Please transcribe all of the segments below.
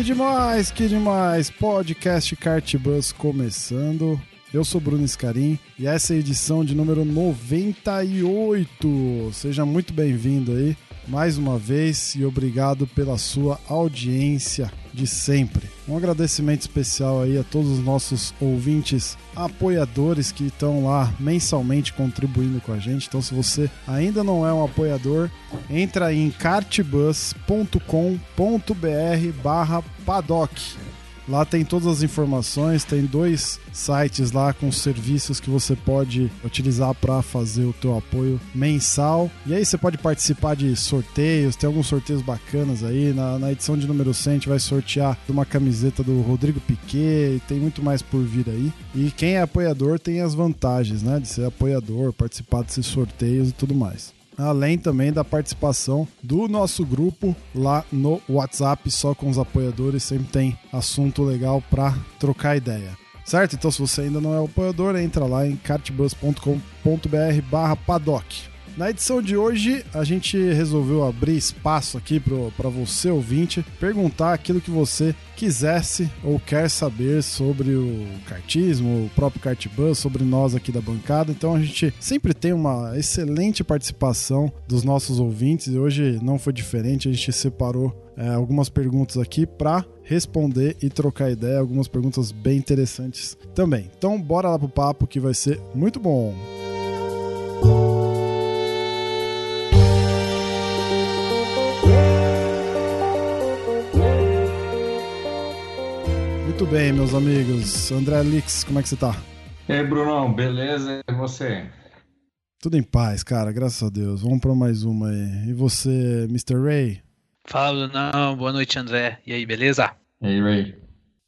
Que demais, que demais! Podcast Kart Bus começando. Eu sou Bruno Scarim e essa é a edição de número 98. Seja muito bem-vindo aí mais uma vez e obrigado pela sua audiência de sempre. Um agradecimento especial aí a todos os nossos ouvintes apoiadores que estão lá mensalmente contribuindo com a gente. Então, se você ainda não é um apoiador, entra em cartbus.com.br barra paddock. Lá tem todas as informações, tem dois sites lá com serviços que você pode utilizar para fazer o teu apoio mensal. E aí você pode participar de sorteios, tem alguns sorteios bacanas aí. Na, na edição de número 100 a gente vai sortear uma camiseta do Rodrigo Piquet e tem muito mais por vir aí. E quem é apoiador tem as vantagens, né, de ser apoiador, participar desses sorteios e tudo mais além também da participação do nosso grupo lá no WhatsApp, só com os apoiadores, sempre tem assunto legal para trocar ideia. Certo? Então, se você ainda não é apoiador, entra lá em cartbus.com.br/barra paddock. Na edição de hoje, a gente resolveu abrir espaço aqui para você, ouvinte, perguntar aquilo que você quisesse ou quer saber sobre o kartismo, o próprio Kartbus, sobre nós aqui da bancada. Então a gente sempre tem uma excelente participação dos nossos ouvintes e hoje não foi diferente, a gente separou é, algumas perguntas aqui para responder e trocar ideia, algumas perguntas bem interessantes também. Então bora lá pro papo que vai ser muito bom. Muito bem, meus amigos. André Alix, como é que você tá? E aí, Brunão, beleza? E você? Tudo em paz, cara, graças a Deus. Vamos para mais uma aí. E você, Mr. Ray? Fala, não. Boa noite, André. E aí, beleza? E aí, Ray?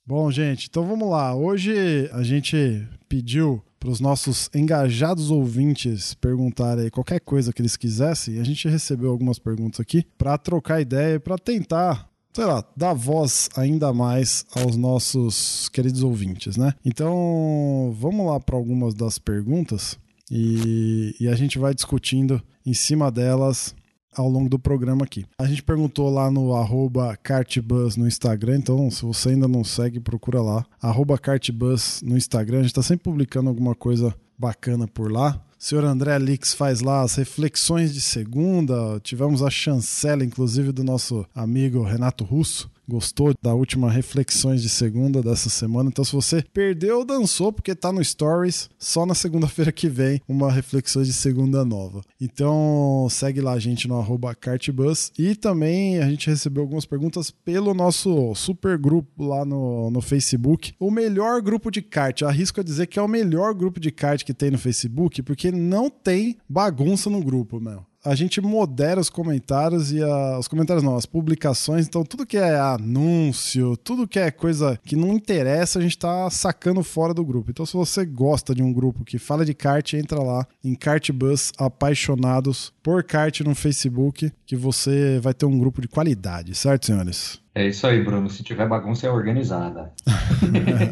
Bom, gente, então vamos lá. Hoje a gente pediu para os nossos engajados ouvintes perguntarem qualquer coisa que eles quisessem. E a gente recebeu algumas perguntas aqui para trocar ideia, para tentar sei lá, dar voz ainda mais aos nossos queridos ouvintes, né? Então, vamos lá para algumas das perguntas e, e, a gente vai discutindo em cima delas ao longo do programa aqui. A gente perguntou lá no arroba Cartbus no Instagram, então se você ainda não segue, procura lá. Arroba Cartbus no Instagram, a gente está sempre publicando alguma coisa bacana por lá. Senhor André Lix faz lá as reflexões de segunda. Tivemos a chancela, inclusive, do nosso amigo Renato Russo. Gostou da última reflexões de segunda dessa semana? Então, se você perdeu, dançou, porque tá no Stories. Só na segunda-feira que vem, uma reflexão de segunda nova. Então, segue lá a gente no arroba Cartbus. E também a gente recebeu algumas perguntas pelo nosso super grupo lá no, no Facebook. O melhor grupo de kart. Eu arrisco a dizer que é o melhor grupo de kart que tem no Facebook, porque não tem bagunça no grupo, meu a gente modera os comentários e a, os comentários não, as publicações. Então, tudo que é anúncio, tudo que é coisa que não interessa, a gente tá sacando fora do grupo. Então, se você gosta de um grupo que fala de kart, entra lá em Kartbus Apaixonados por Kart no Facebook, que você vai ter um grupo de qualidade, certo, senhores? É isso aí, Bruno. Se tiver bagunça, é organizada.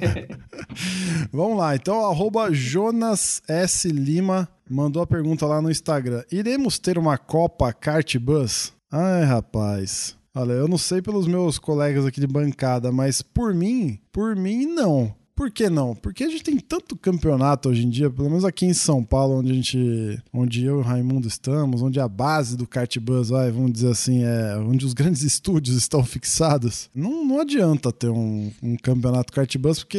Vamos lá, então, arroba Jonas S. Lima mandou a pergunta lá no Instagram. Iremos ter uma Copa Kart Bus? Ai, rapaz. Olha, eu não sei pelos meus colegas aqui de bancada, mas por mim, por mim não. Por que não? Porque a gente tem tanto campeonato hoje em dia, pelo menos aqui em São Paulo, onde a gente, onde eu e o Raimundo estamos, onde a base do kart bus, vai, vamos dizer assim, é onde os grandes estúdios estão fixados. Não, não adianta ter um, um campeonato kart bus porque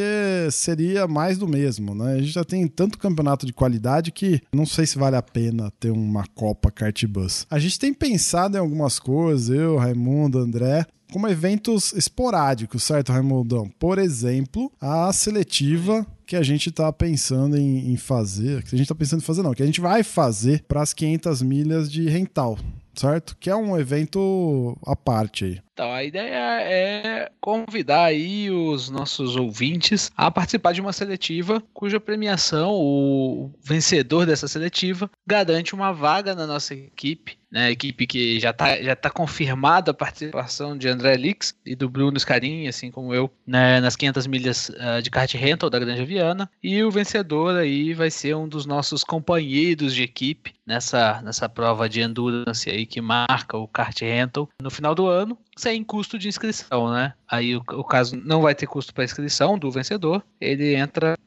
seria mais do mesmo, né? A gente já tem tanto campeonato de qualidade que não sei se vale a pena ter uma Copa kart bus. A gente tem pensado em algumas coisas, eu, Raimundo, André, como eventos esporádicos, certo, Raimundão? Por exemplo, a seletiva que a gente está pensando em, em, fazer, que a gente está pensando em fazer não, que a gente vai fazer para as 500 milhas de rental, certo? Que é um evento à parte aí. Então, a ideia é convidar aí os nossos ouvintes a participar de uma seletiva cuja premiação, o vencedor dessa seletiva, garante uma vaga na nossa equipe né, equipe que já está já tá confirmada a participação de André Lix e do Bruno Scarin, assim como eu, né, nas 500 milhas uh, de kart rental da Granja Viana. E o vencedor aí vai ser um dos nossos companheiros de equipe nessa, nessa prova de endurance aí que marca o kart rental no final do ano, sem custo de inscrição, né? Aí o, o caso não vai ter custo para inscrição do vencedor, ele entra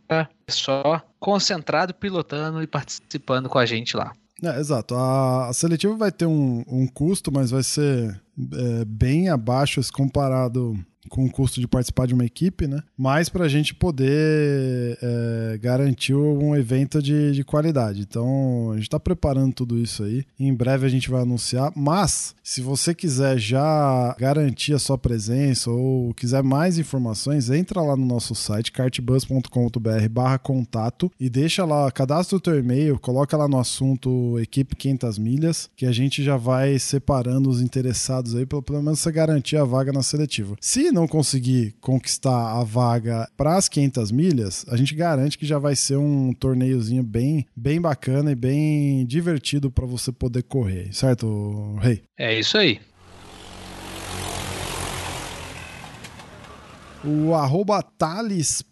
só concentrado, pilotando e participando com a gente lá. É, exato. A, a, seletiva vai ter um, um custo, mas vai ser é, bem abaixo se comparado com o custo de participar de uma equipe, né? Mas para a gente poder é, garantir um evento de, de qualidade. Então, a gente está preparando tudo isso aí. Em breve a gente vai anunciar. Mas, se você quiser já garantir a sua presença ou quiser mais informações, entra lá no nosso site, cartbus.com.br barra contato e deixa lá, cadastra o teu e-mail, coloca lá no assunto equipe 500 milhas, que a gente já vai separando os interessados aí, pelo, pelo menos você garantir a vaga na seletiva. Se não conseguir conquistar a vaga para as 500 milhas, a gente garante que já vai ser um torneiozinho bem, bem bacana e bem divertido para você poder correr, certo, Rei? É isso aí. O arroba thales.vfs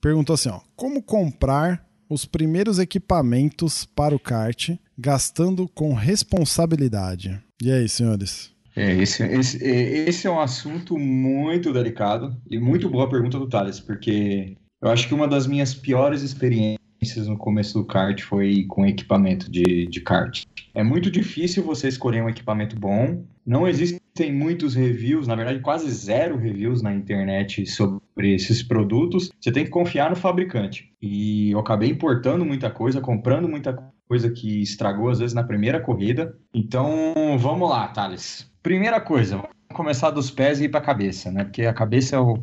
perguntou assim: ó, como comprar os primeiros equipamentos para o kart gastando com responsabilidade? E aí, senhores? É, esse, esse, é, esse é um assunto muito delicado e muito boa pergunta do Thales, porque eu acho que uma das minhas piores experiências no começo do kart foi com equipamento de, de kart. É muito difícil você escolher um equipamento bom, não existem muitos reviews, na verdade quase zero reviews na internet sobre esses produtos, você tem que confiar no fabricante. E eu acabei importando muita coisa, comprando muita coisa que estragou às vezes na primeira corrida. Então, vamos lá, Thales. Primeira coisa, vamos começar dos pés e ir para a cabeça, né? Porque a cabeça é o,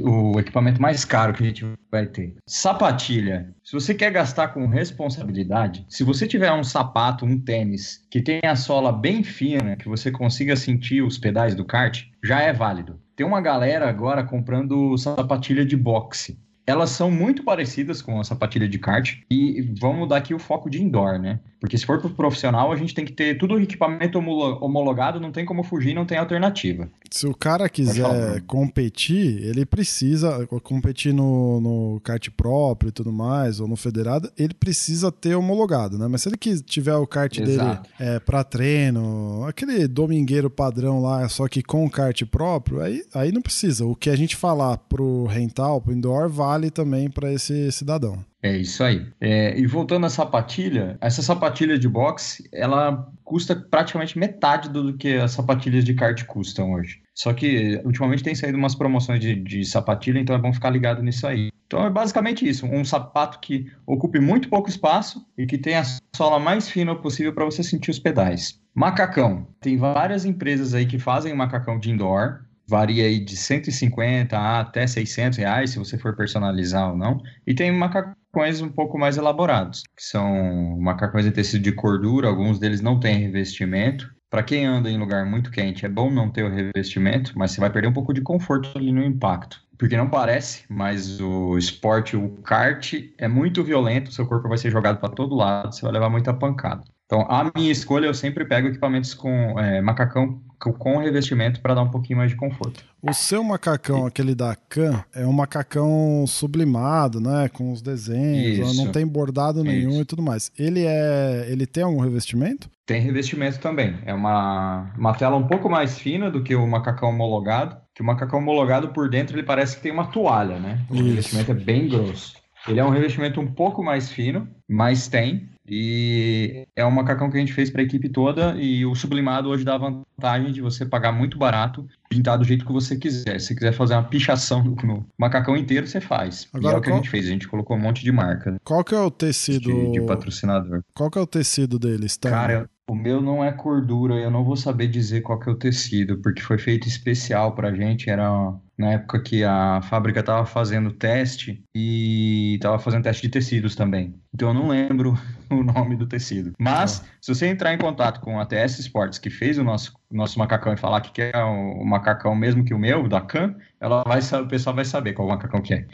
o, equipamento mais caro que a gente vai ter. Sapatilha. Se você quer gastar com responsabilidade, se você tiver um sapato, um tênis que tem a sola bem fina, que você consiga sentir os pedais do kart, já é válido. Tem uma galera agora comprando sapatilha de boxe elas são muito parecidas com a sapatilha de kart e vamos dar aqui o foco de indoor, né? Porque se for para o profissional, a gente tem que ter tudo o equipamento homologado, não tem como fugir, não tem alternativa. Se o cara quiser competir, ele precisa competir no, no kart próprio e tudo mais, ou no federado, ele precisa ter homologado, né? Mas se ele tiver o kart Exato. dele é, para treino, aquele domingueiro padrão lá, só que com kart próprio, aí, aí não precisa. O que a gente falar pro rental, pro indoor, vale também para esse cidadão. É isso aí. É, e voltando à sapatilha, essa sapatilha de boxe, ela custa praticamente metade do que as sapatilhas de kart custam hoje. Só que ultimamente tem saído umas promoções de, de sapatilha, então é bom ficar ligado nisso aí. Então é basicamente isso, um sapato que ocupe muito pouco espaço e que tenha a sola mais fina possível para você sentir os pedais. Macacão. Tem várias empresas aí que fazem macacão de indoor, varia aí de 150 a até 600 reais, se você for personalizar ou não. E tem macacões um pouco mais elaborados, que são macacões de tecido de cordura, alguns deles não têm revestimento. Para quem anda em lugar muito quente, é bom não ter o revestimento, mas você vai perder um pouco de conforto ali no impacto. Porque não parece, mas o esporte, o kart, é muito violento, seu corpo vai ser jogado para todo lado, você vai levar muita pancada. Então, a minha escolha, eu sempre pego equipamentos com é, macacão com revestimento para dar um pouquinho mais de conforto. O seu macacão, aquele da Can, é um macacão sublimado, né? Com os desenhos, isso, não tem bordado nenhum isso. e tudo mais. Ele é. Ele tem algum revestimento? Tem revestimento também. É uma, uma tela um pouco mais fina do que o macacão homologado. Que o macacão homologado por dentro ele parece que tem uma toalha, né? O isso. revestimento é bem grosso. Ele é um revestimento um pouco mais fino, mas tem. E é um macacão que a gente fez para a equipe toda e o sublimado hoje dá a vantagem de você pagar muito barato, pintar do jeito que você quiser. Se você quiser fazer uma pichação no macacão inteiro, você faz. Agora, e é o que qual... a gente fez, a gente colocou um monte de marca. Qual que é o tecido de, de patrocinador? Qual que é o tecido deles? Tá? Cara, o meu não é cordura, eu não vou saber dizer qual que é o tecido, porque foi feito especial pra gente, era na época que a fábrica estava fazendo teste e estava fazendo teste de tecidos também. Então eu não lembro o nome do tecido. Mas, ah. se você entrar em contato com a TS Sports, que fez o nosso, nosso macacão, e falar que quer o macacão mesmo que o meu, da CAN, ela vai, o pessoal vai saber qual macacão que é.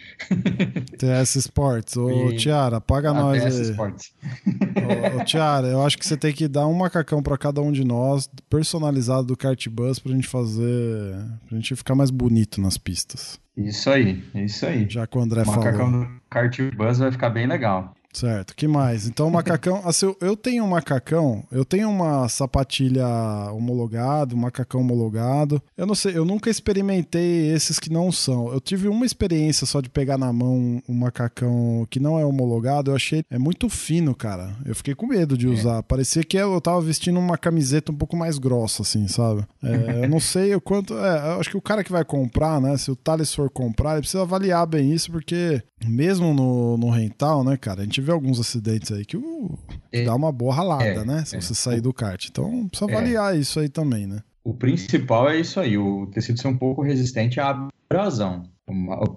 TS Sports. Ô, e... Tiara, paga nós TS aí. Sports. Ô, ô, Tiara, eu acho que você tem que dar um macacão para cada um de nós, personalizado do Kart Bus, pra gente fazer. pra gente ficar mais bonito nas pistas. Isso aí, isso aí. Já que o André o macacão do Kart Bus vai ficar bem legal. Certo, que mais? Então, o macacão. assim, eu tenho um macacão, eu tenho uma sapatilha homologada, um macacão homologado. Eu não sei, eu nunca experimentei esses que não são. Eu tive uma experiência só de pegar na mão um macacão que não é homologado. Eu achei é muito fino, cara. Eu fiquei com medo de é. usar. É. Parecia que eu tava vestindo uma camiseta um pouco mais grossa, assim, sabe? É, eu não sei o quanto. É, eu acho que o cara que vai comprar, né? Se o Thales for comprar, ele precisa avaliar bem isso, porque mesmo no, no rental, né, cara, a gente vê alguns acidentes aí que, que é, dá uma boa ralada, é, né? Se é. você sair do kart. Então precisa avaliar isso aí também, né? O principal é isso aí, o tecido ser um pouco resistente à abrasão.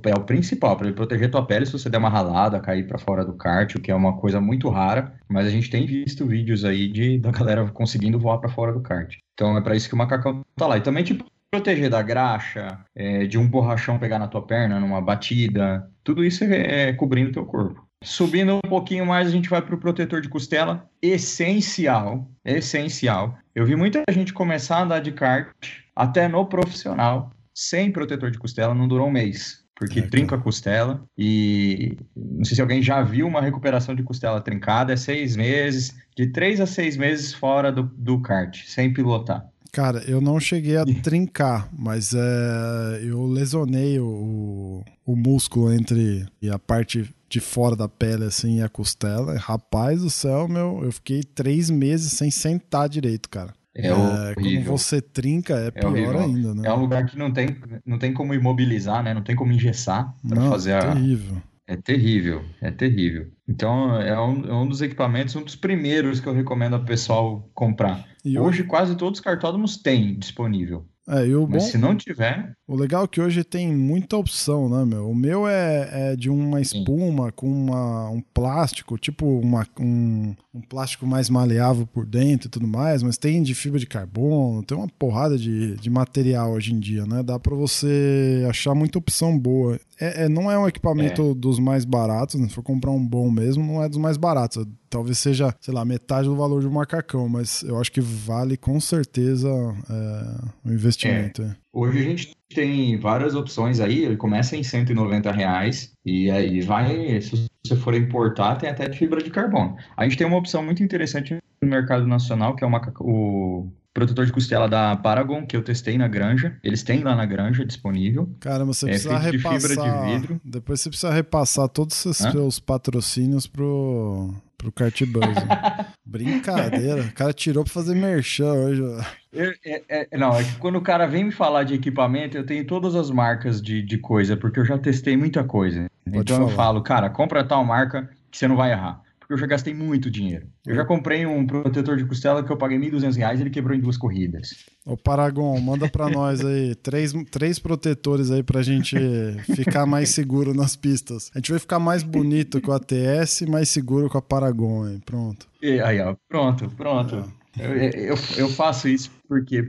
É o principal, para ele proteger tua pele se você der uma ralada, cair para fora do kart, o que é uma coisa muito rara, mas a gente tem visto vídeos aí de, da galera conseguindo voar para fora do kart. Então é para isso que o macacão tá lá. E também, tipo, proteger da graxa, é, de um borrachão pegar na tua perna numa batida, tudo isso é, é cobrindo o teu corpo. Subindo um pouquinho mais, a gente vai para o protetor de costela. Essencial, essencial. Eu vi muita gente começar a andar de kart, até no profissional, sem protetor de costela, não durou um mês. Porque é, trinca a costela e não sei se alguém já viu uma recuperação de costela trincada, é seis meses, de três a seis meses fora do, do kart, sem pilotar. Cara, eu não cheguei a trincar, mas é, eu lesionei o, o músculo entre a parte de fora da pele, assim, e a costela. Rapaz do céu, meu, eu fiquei três meses sem sentar direito, cara. É, é quando você trinca, é, é pior horrível. ainda, né? É um lugar que não tem, não tem como imobilizar, né? Não tem como engessar para fazer a. Terrível. É terrível, é terrível. Então, é um, é um dos equipamentos, um dos primeiros que eu recomendo ao pessoal comprar. E hoje, hoje quase todos os cartódromos têm disponível. É, e o Mas bom, se não tiver. O legal é que hoje tem muita opção, né, meu? O meu é, é de uma espuma Sim. com uma, um plástico, tipo uma, um, um plástico mais maleável por dentro e tudo mais, mas tem de fibra de carbono, tem uma porrada de, de material hoje em dia, né? Dá para você achar muita opção boa. É, é, não é um equipamento é. dos mais baratos, né? Se for comprar um bom mesmo, não é dos mais baratos. Talvez seja, sei lá, metade do valor de um macacão, mas eu acho que vale com certeza é, o investimento. É. Hoje a gente tem várias opções aí, ele começa em 190 reais e aí vai, se você for importar, tem até de fibra de carbono. A gente tem uma opção muito interessante no mercado nacional, que é o, o protetor de costela da Paragon, que eu testei na granja. Eles têm lá na granja disponível. Caramba, você é precisa repassar... De fibra de vidro. Depois você precisa repassar todos os seus patrocínios pro pro Kart Buzz. Brincadeira. O cara tirou pra fazer merchan hoje. Eu, é, é, não, é que quando o cara vem me falar de equipamento, eu tenho todas as marcas de, de coisa, porque eu já testei muita coisa. Pode então falar. eu falo, cara, compra tal marca que você não vai errar porque eu já gastei muito dinheiro. Eu já comprei um protetor de costela que eu paguei R$ 1.200 e ele quebrou em duas corridas. Ô Paragon, manda para nós aí três, três protetores aí pra gente ficar mais seguro nas pistas. A gente vai ficar mais bonito com a TS e mais seguro com a Paragon, aí. Pronto. E aí, ó, pronto, pronto. É. Eu, eu, eu, faço isso porque,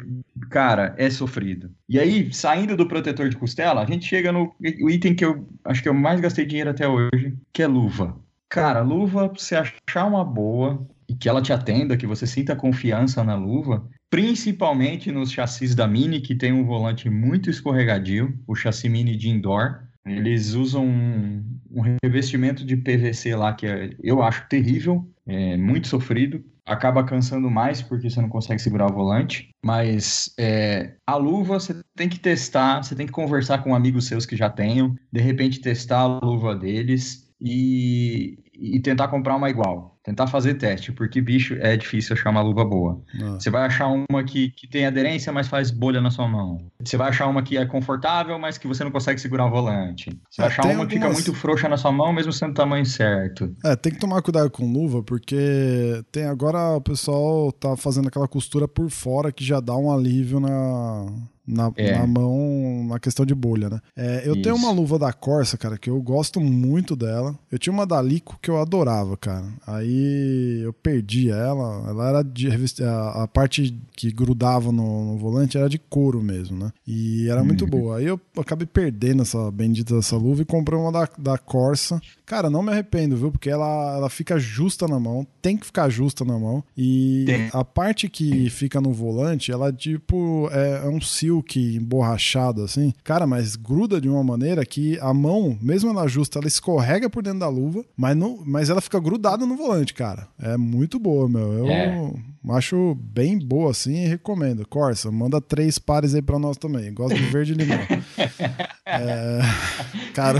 cara, é sofrido. E aí, saindo do protetor de costela, a gente chega no o item que eu acho que eu mais gastei dinheiro até hoje, que é luva. Cara, luva, você achar uma boa e que ela te atenda, que você sinta confiança na luva, principalmente nos chassis da Mini, que tem um volante muito escorregadio, o chassi Mini de indoor. Eles usam um, um revestimento de PVC lá que é, eu acho terrível, é muito sofrido. Acaba cansando mais porque você não consegue segurar o volante. Mas é, a luva você tem que testar, você tem que conversar com amigos seus que já tenham, de repente testar a luva deles e, e tentar comprar uma igual. Tentar fazer teste, porque, bicho, é difícil achar uma luva boa. Ah. Você vai achar uma que, que tem aderência, mas faz bolha na sua mão. Você vai achar uma que é confortável, mas que você não consegue segurar o volante. Você vai é, achar uma algumas... que fica muito frouxa na sua mão, mesmo sendo do tamanho certo. É, tem que tomar cuidado com luva, porque tem agora o pessoal tá fazendo aquela costura por fora que já dá um alívio na, na, É. na mão na questão de bolha, né? É, eu tenho Isso. uma luva da Corsa, cara, que eu gosto muito dela. Eu tinha uma da Lico que eu adorava, cara. Aí eu perdi ela. Ela era de revist- a, a parte que grudava no, no volante era de couro mesmo, né? E era muito boa. Aí eu acabei perdendo essa bendita dessa luva e comprei uma da, da Corsa. Cara, não me arrependo, viu? Porque ela, ela fica justa na mão, tem que ficar justa na mão. E a parte que fica no volante, ela tipo é, é um silk emborrachado assim. Cara, mas gruda de uma maneira que a mão, mesmo ela justa, ela escorrega por dentro da luva, mas, não, mas ela fica grudada no volante, cara. É muito boa, meu. Eu É. acho bem boa assim e recomendo. Corsa, manda três pares aí pra nós também. Gosto de verde e limão. É, Cara,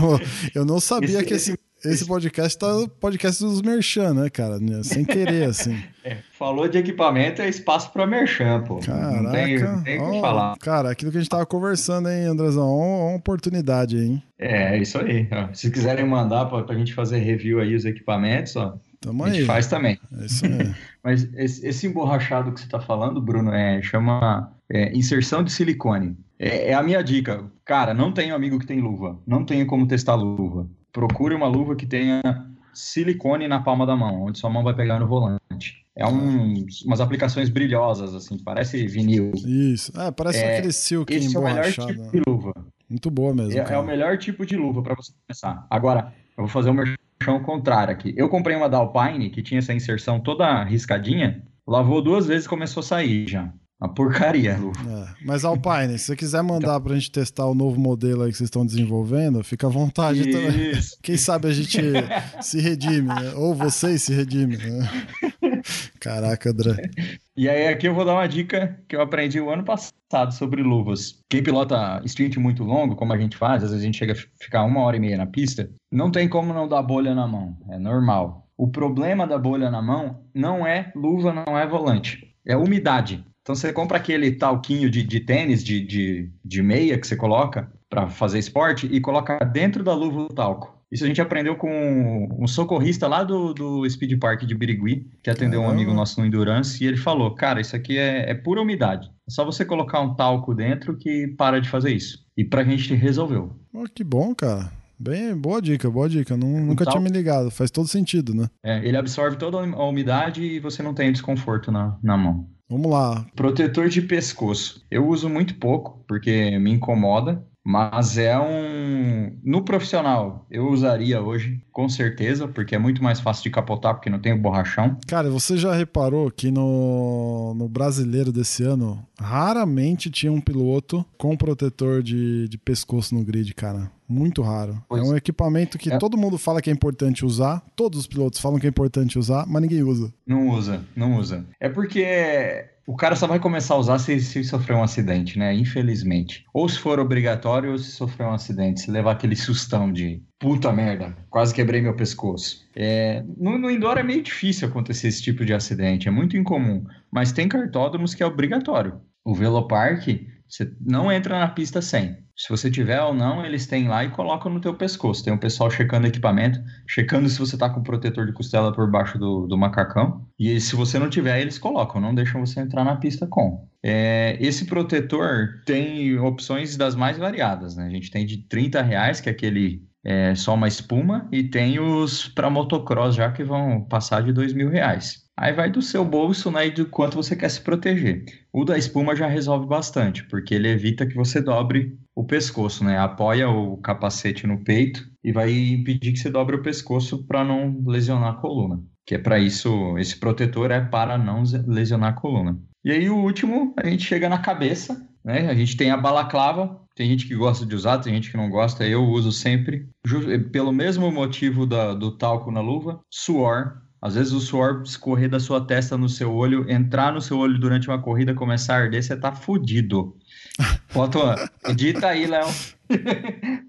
eu- não sabia que esse, esse podcast tá podcast dos merchan, né, cara? Sem querer, assim. É, falou de equipamento, é espaço para merchan, pô. Caraca. não tem, não tem o que falar. Cara, aquilo que a gente tava conversando, hein, Andrezão? Uma oportunidade, hein? É, é isso aí. ó. Se quiserem mandar pra, pra gente fazer review aí os equipamentos, ó, Tamo a gente aí. faz também. É isso aí. Mas esse, esse emborrachado que você está falando, Bruno, é, chama é, inserção de silicone. É, é a minha dica. Cara, não tenho amigo que tem luva. Não tenho como testar luva. Procure uma luva que tenha silicone na palma da mão, onde sua mão vai pegar no volante. É um, umas aplicações brilhosas, assim, parece vinil. Isso. É, parece É, aquele silk Esse é o melhor tipo de luva. Muito boa mesmo. É, é o melhor tipo de luva para você começar. Agora, eu vou fazer um merchan contrário aqui. Eu comprei uma da Alpine que tinha essa inserção toda riscadinha, lavou duas vezes e começou a sair já. Uma porcaria a luva. É, Mas Alpine, se você quiser mandar pra gente testar o novo modelo aí que vocês estão desenvolvendo, fica à vontade também. Isso. Quem sabe a gente se redime, né? ou vocês se redimem. Né? Caraca, André. E aí aqui eu vou dar uma dica que eu aprendi o ano passado sobre luvas. Quem pilota sprint muito longo, como a gente faz, às vezes a gente chega a ficar uma hora e meia na pista, não tem como não dar bolha na mão. É normal. O problema da bolha na mão não é luva, não é volante. É umidade. Então você compra aquele talquinho de, de tênis, de, de, de meia que você coloca para fazer esporte e coloca dentro da luva o talco. Isso a gente aprendeu com um socorrista lá do, do Speed Park de Birigui, que atendeu um amigo nosso no Endurance, e ele falou: Cara, isso aqui é, é pura umidade. É só você colocar um talco dentro que para de fazer isso. E pra gente resolveu. Pô, que bom, cara. Bem, boa dica, boa dica. Nun- nunca tinha me ligado. Faz todo sentido, né? É, ele absorve toda a umidade e você não tem desconforto na, na mão. Vamos lá. Protetor de pescoço. Eu uso muito pouco, porque me incomoda, mas é um. No profissional, eu usaria hoje, com certeza, porque é muito mais fácil de capotar, porque não tem o borrachão. Cara, você já reparou que no, no brasileiro desse ano, raramente tinha um piloto com protetor de, de pescoço no grid, cara. Muito raro. Pois. É um equipamento que É. todo mundo fala que é importante usar, todos os pilotos falam que é importante usar, mas ninguém usa. Não usa, não usa. É porque o cara só vai começar a usar se, se sofrer um acidente, né? Infelizmente. Ou se for obrigatório, ou se sofrer um acidente, se levar aquele sustão de puta merda, quase quebrei meu pescoço. É, no, no indoor é meio difícil acontecer esse tipo de acidente, é muito incomum. Mas tem cartódromos que é obrigatório. O Velopark, você não entra na pista sem. Se você tiver ou não, eles têm lá e colocam no teu pescoço. Tem um pessoal checando equipamento, checando se você tá com protetor de costela por baixo do, do macacão. E se você não tiver, eles colocam, não deixam você entrar na pista com. É, esse protetor tem opções das mais variadas, né? A gente tem de 30 reais, que é aquele é, só uma espuma, e tem os para motocross já que vão passar de dois mil reais. Aí vai do seu bolso né, e do quanto você quer se proteger. O da espuma já resolve bastante, porque ele evita que você dobre o pescoço, né? Apoia o capacete no peito e vai impedir que você dobre o pescoço para não lesionar a coluna. Que é para isso, esse protetor é para não lesionar a coluna. E aí o último, a gente chega na cabeça, né? A gente tem a balaclava, tem gente que gosta de usar, tem gente que não gosta, eu uso sempre. Pelo mesmo motivo da- do talco na luva, suor. Às vezes o suor escorrer da sua testa no seu olho, entrar no seu olho durante uma corrida, começar a arder, você tá fudido. Foto, edita aí, Léo.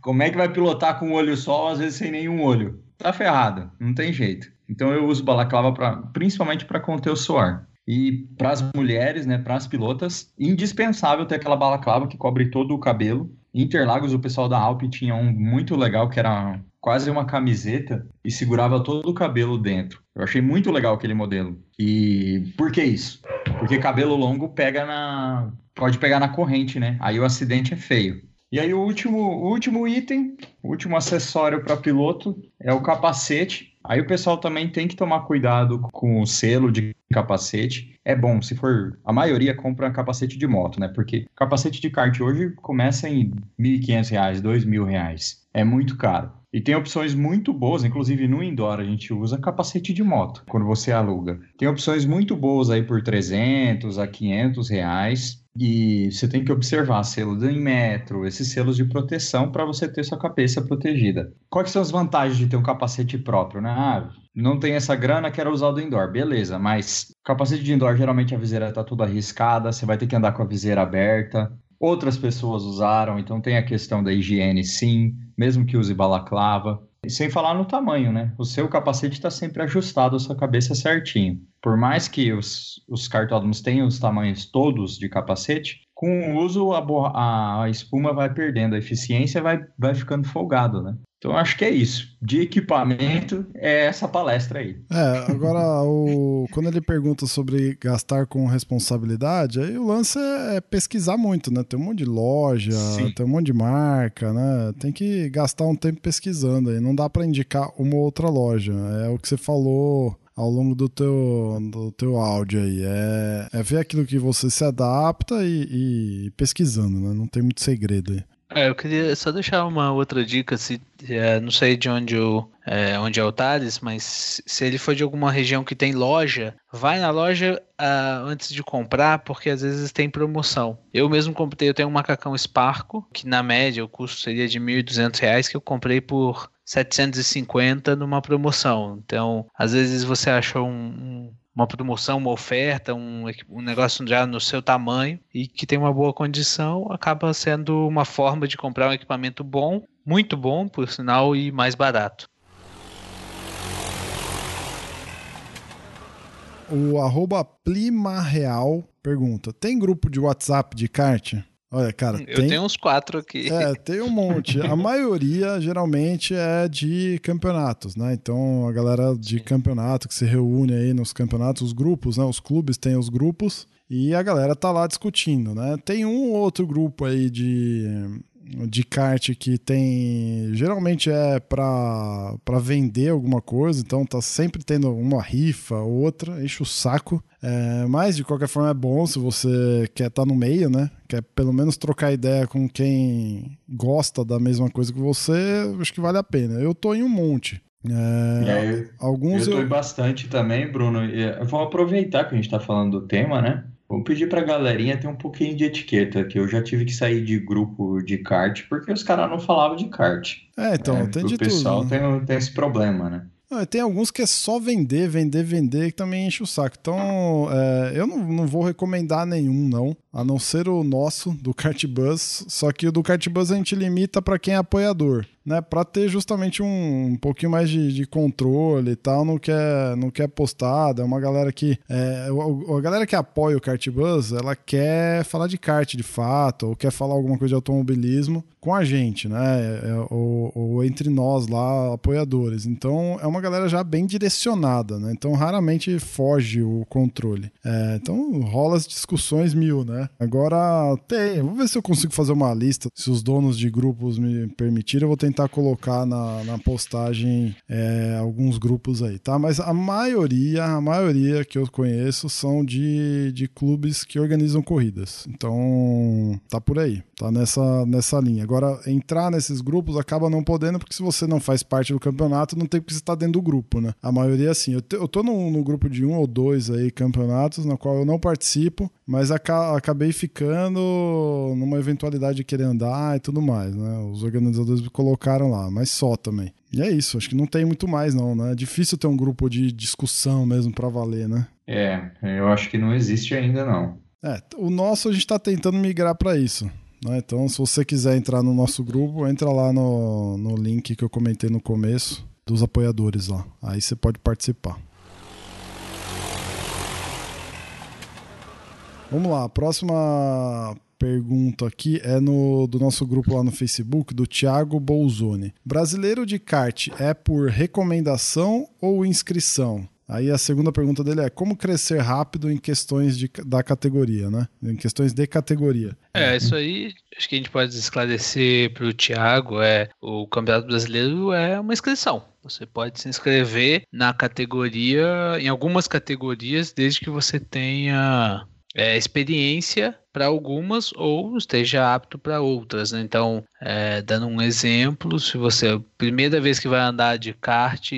Como é que vai pilotar com um olho só, às vezes sem nenhum olho? Tá ferrado, não tem jeito. Então eu uso balaclava pra, principalmente para conter o suor. E para as mulheres, né, para as pilotas, indispensável ter aquela balaclava que cobre todo o cabelo. Interlagos, o pessoal da Alp tinha um muito legal que era quase uma camiseta e segurava todo o cabelo dentro. Eu achei muito legal aquele modelo. E por que isso? Porque cabelo longo pega na. pode pegar na corrente, né? Aí o acidente é feio. E aí o último, o último item, o último acessório para piloto é o capacete. Aí o pessoal também tem que tomar cuidado com o selo de capacete. É bom, se for. A maioria compra capacete de moto, né? Porque capacete de kart hoje começa em R$ 1.500, R$ 2.000. É muito caro. E tem opções muito boas, inclusive no indoor a gente usa capacete de moto quando você aluga. Tem opções muito boas aí por 300 a 500 reais. E você tem que observar selo do metro, esses selos de proteção para você ter sua cabeça protegida. Quais são as vantagens de ter um capacete próprio, né? Ah, não tem essa grana, quero usar o do indoor. Beleza, mas capacete de indoor geralmente a viseira está toda arriscada, você vai ter que andar com a viseira aberta. Outras pessoas usaram, então tem a questão da higiene, sim, mesmo que use balaclava. Sem falar no tamanho, né? O seu capacete está sempre ajustado à sua cabeça certinho. Por mais que os, os cartódromos tenham os tamanhos todos de capacete, com o uso a, a espuma vai perdendo a eficiência vai, vai ficando folgado, né? Então acho que é isso. De equipamento é essa palestra aí. É, agora o... quando ele pergunta sobre gastar com responsabilidade, aí o lance é pesquisar muito, né? Tem um monte de loja, Sim. tem um monte de marca, né? Tem que gastar um tempo pesquisando aí. Não dá para indicar uma outra loja. É o que você falou ao longo do teu, do teu áudio aí. É, é ver aquilo que você se adapta e, e pesquisando, né? Não tem muito segredo aí. É, eu queria só deixar uma outra dica, se é, não sei de onde, eu, é, onde é o Thales, mas se ele for de alguma região que tem loja, vai na loja uh, antes de comprar, porque às vezes tem promoção. Eu mesmo comprei, eu tenho um macacão Sparco, que na média o custo seria de R$ 1.200, que eu comprei por 750 numa promoção. Então, às vezes você um, um uma promoção, uma oferta, um, um negócio já no seu tamanho e que tem uma boa condição, acaba sendo uma forma de comprar um equipamento bom, muito bom, por sinal, e mais barato. O arroba Plimarreal pergunta: tem grupo de WhatsApp de kart? Olha, cara. Eu tem... tenho uns quatro aqui. É, tem um monte. A maioria geralmente é de campeonatos, né? Então a galera de Sim. campeonato que se reúne aí nos campeonatos, os grupos, né? Os clubes têm os grupos e a galera tá lá discutindo, né? Tem um outro grupo aí de de kart que tem geralmente é para vender alguma coisa, então tá sempre tendo uma rifa, outra, enche o saco. É, mas de qualquer forma é bom se você quer estar tá no meio, né? Quer pelo menos trocar ideia com quem gosta da mesma coisa que você, acho que vale a pena. Eu tô em um monte. É, alguns eu tô eu... bastante também, Bruno. Eu vou aproveitar que a gente tá falando do tema, né? Vamos pedir pra galerinha ter um pouquinho de etiqueta, que eu já tive que sair de grupo de kart porque os caras não falavam de kart. É, então, é, tem de tudo. O pessoal tem, tem esse problema, né? tem alguns que é só vender, vender, vender, que também enche o saco. Então, é, eu não, não vou recomendar nenhum, não. A não ser o nosso, do Cartbus. Só que o do Cartbus a gente limita para quem é apoiador né, para ter justamente um, um pouquinho mais de, de, controle e tal, no que é, no que é uma galera que. É, a galera que apoia o Kartbus, ela quer falar de kart de fato, ou quer falar alguma coisa de automobilismo com a gente, né? É, é ou, ou, entre nós lá, apoiadores. Então é uma galera já bem direcionada, né? Então raramente foge o controle. É, então rola as discussões mil, né? Agora tem, vou ver se eu consigo fazer uma lista, se os donos de grupos me permitirem, eu vou tentar colocar na, na postagem é, alguns grupos aí, tá? Mas a maioria, a maioria que eu conheço são de, de clubes que organizam corridas. Então tá por aí, tá nessa, nessa linha. Agora, entrar nesses grupos acaba não podendo, porque se você não faz parte do campeonato, não tem porque você tá dentro do grupo, né? A maioria é assim. Eu, te, eu tô no, no, grupo de um ou dois aí campeonatos, na qual eu não participo, mas aca, acabei ficando numa eventualidade de querer andar e tudo mais, né? Os organizadores me colocaram lá, mas só também. E é isso, acho que não tem muito mais não, né? É difícil ter um grupo de discussão mesmo para valer, né? É, eu acho que não existe ainda não. É, o nosso a gente tá tentando migrar para isso. Né? Então, se você quiser entrar no nosso grupo, entra lá no, no link que eu comentei no começo dos apoiadores lá. Aí você pode participar. Vamos lá, próxima pergunta aqui é no do nosso grupo lá no Facebook, do Thiago Bolzoni. Brasileiro de kart é por recomendação ou inscrição? Aí a segunda pergunta dele é como crescer rápido em questões de, da categoria, né? Em questões de categoria. É, isso aí acho que a gente pode esclarecer para o Thiago, é o Campeonato Brasileiro é uma inscrição. Você pode se inscrever na categoria, em algumas categorias, desde que você tenha é, experiência para algumas ou esteja apto para outras. Né? Então, é, dando um exemplo, se você é a primeira vez que vai andar de kart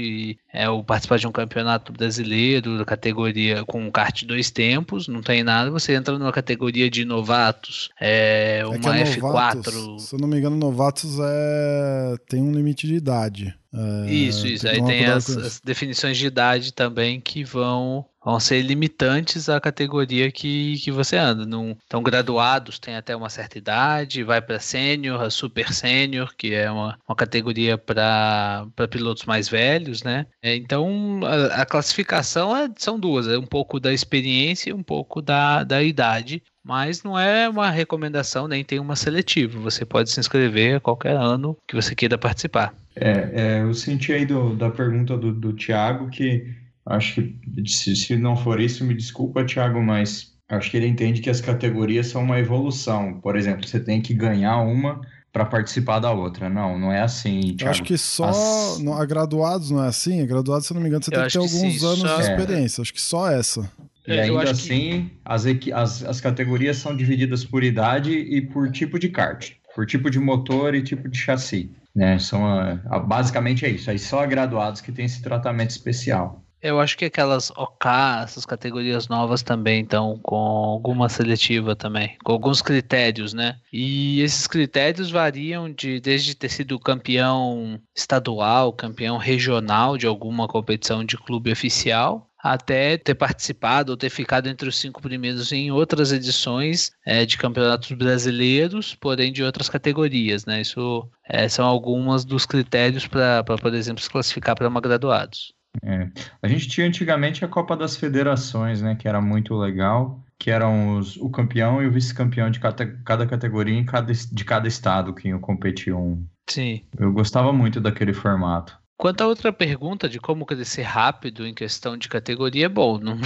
é, ou participar de um campeonato brasileiro da categoria com kart dois tempos, não tem nada, você entra numa categoria de novatos, é, uma é F4. Novatos, se eu não me engano, novatos é, tem um limite de idade. É, isso, isso. Aí tem as, as, definições de idade também que vão, vão ser limitantes à categoria que, que você anda. Não, então, graduados tem até uma certa idade, vai para sênior, super sênior, que é uma, uma categoria para pilotos mais velhos, né? É, então, a, a classificação é, são duas, é um pouco da experiência e um pouco da, da idade mas não é uma recomendação nem tem uma seletiva. Você pode se inscrever a qualquer ano que você queira participar. É, é eu senti aí do, da pergunta do, do Tiago que acho que se, se não for isso, me desculpa, Tiago, mas acho que ele entende que as categorias são uma evolução. Por exemplo, você tem que ganhar uma para participar da outra. Não, não é assim. Thiago. Eu acho que só As... no, a graduados não é assim. A graduados, se não me engano, você eu tem que ter alguns sim, anos só... de experiência. É. Acho que só essa. E é, ainda assim, que... as, as, as categorias são divididas por idade e por tipo de kart, por tipo de motor e tipo de chassi. Né? São a, a, basicamente é isso. Aí só graduados que tem esse tratamento especial. Eu acho que aquelas OK, essas categorias novas também estão com alguma seletiva também, com alguns critérios, né? E esses critérios variam de desde ter sido campeão estadual, campeão regional de alguma competição de clube oficial, até ter participado ou ter ficado entre os cinco primeiros em outras edições é, de campeonatos brasileiros, porém de outras categorias. Né? Isso é, são alguns dos critérios para, por exemplo, se classificar para uma graduados. É. A gente tinha antigamente a Copa das Federações, né, que era muito legal, que eram os, o campeão e o vice-campeão de cada, cada categoria em cada, de cada estado que competiam. Sim. Eu gostava muito daquele formato. Quanto à outra pergunta de como crescer rápido em questão de categoria, bom, não,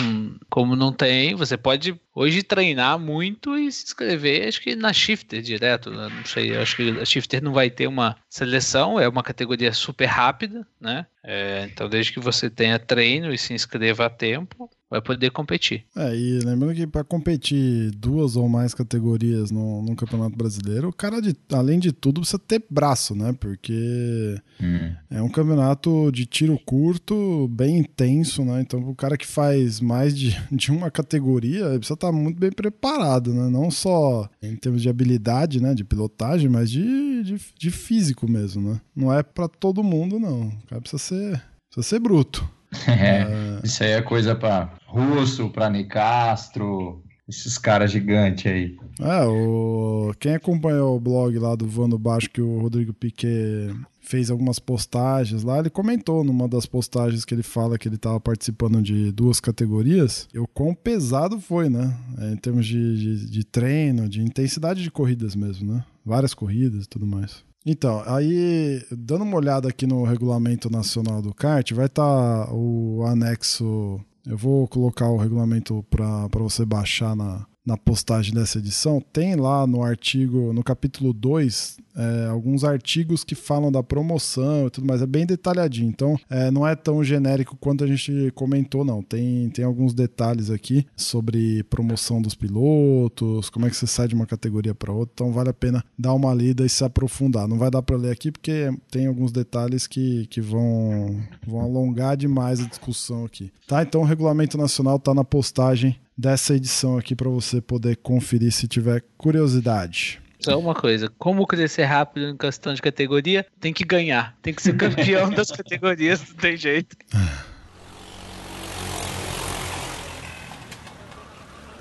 como não tem, você pode hoje treinar muito e se inscrever, acho que na Shifter direto, né? não sei, acho que a Shifter não vai ter uma seleção, é uma categoria super rápida, né? É, então, desde que você tenha treino e se inscreva a tempo, vai poder competir. É, e lembrando que para competir duas ou mais categorias no, no Campeonato Brasileiro, o cara, de, além de tudo, precisa ter braço, né? Porque hum. é um campeonato de tiro curto, bem intenso, né? Então, o cara que faz mais de, de uma categoria, precisa estar muito bem preparado, né? Não só em termos de habilidade, né? De pilotagem, mas de, de, de físico mesmo, né? Não é para todo mundo, não. O cara precisa ser, precisa ser bruto. É, uh... Isso aí é coisa para Russo, para Nicastro, esses caras gigantes aí. É, o... quem acompanhou o blog lá do Vando Baixo que o Rodrigo Piquet fez algumas postagens lá, ele comentou numa das postagens que ele fala que ele estava participando de duas categorias, o quão pesado foi, né? É, em termos de, de, de treino, de intensidade de corridas mesmo, né? Várias corridas e tudo mais. Então, aí, dando uma olhada aqui no regulamento nacional do kart, vai estar tá o anexo. Eu vou colocar o regulamento para você baixar na, na postagem dessa edição, tem lá no artigo, no capítulo 2, é, alguns artigos que falam da promoção e tudo mais. É bem detalhadinho. Então, é, não é tão genérico quanto a gente comentou, não. Tem, tem alguns detalhes aqui sobre promoção dos pilotos, como é que você sai de uma categoria para outra. Então, vale a pena dar uma lida e se aprofundar. Não vai dar para ler aqui porque tem alguns detalhes que, que vão, vão alongar demais a discussão aqui. Tá? Então, o regulamento nacional está na postagem dessa edição aqui para você poder conferir se tiver curiosidade. Só uma coisa, como crescer rápido em questão de categoria, tem que ganhar. Tem que ser campeão das categorias, não tem jeito.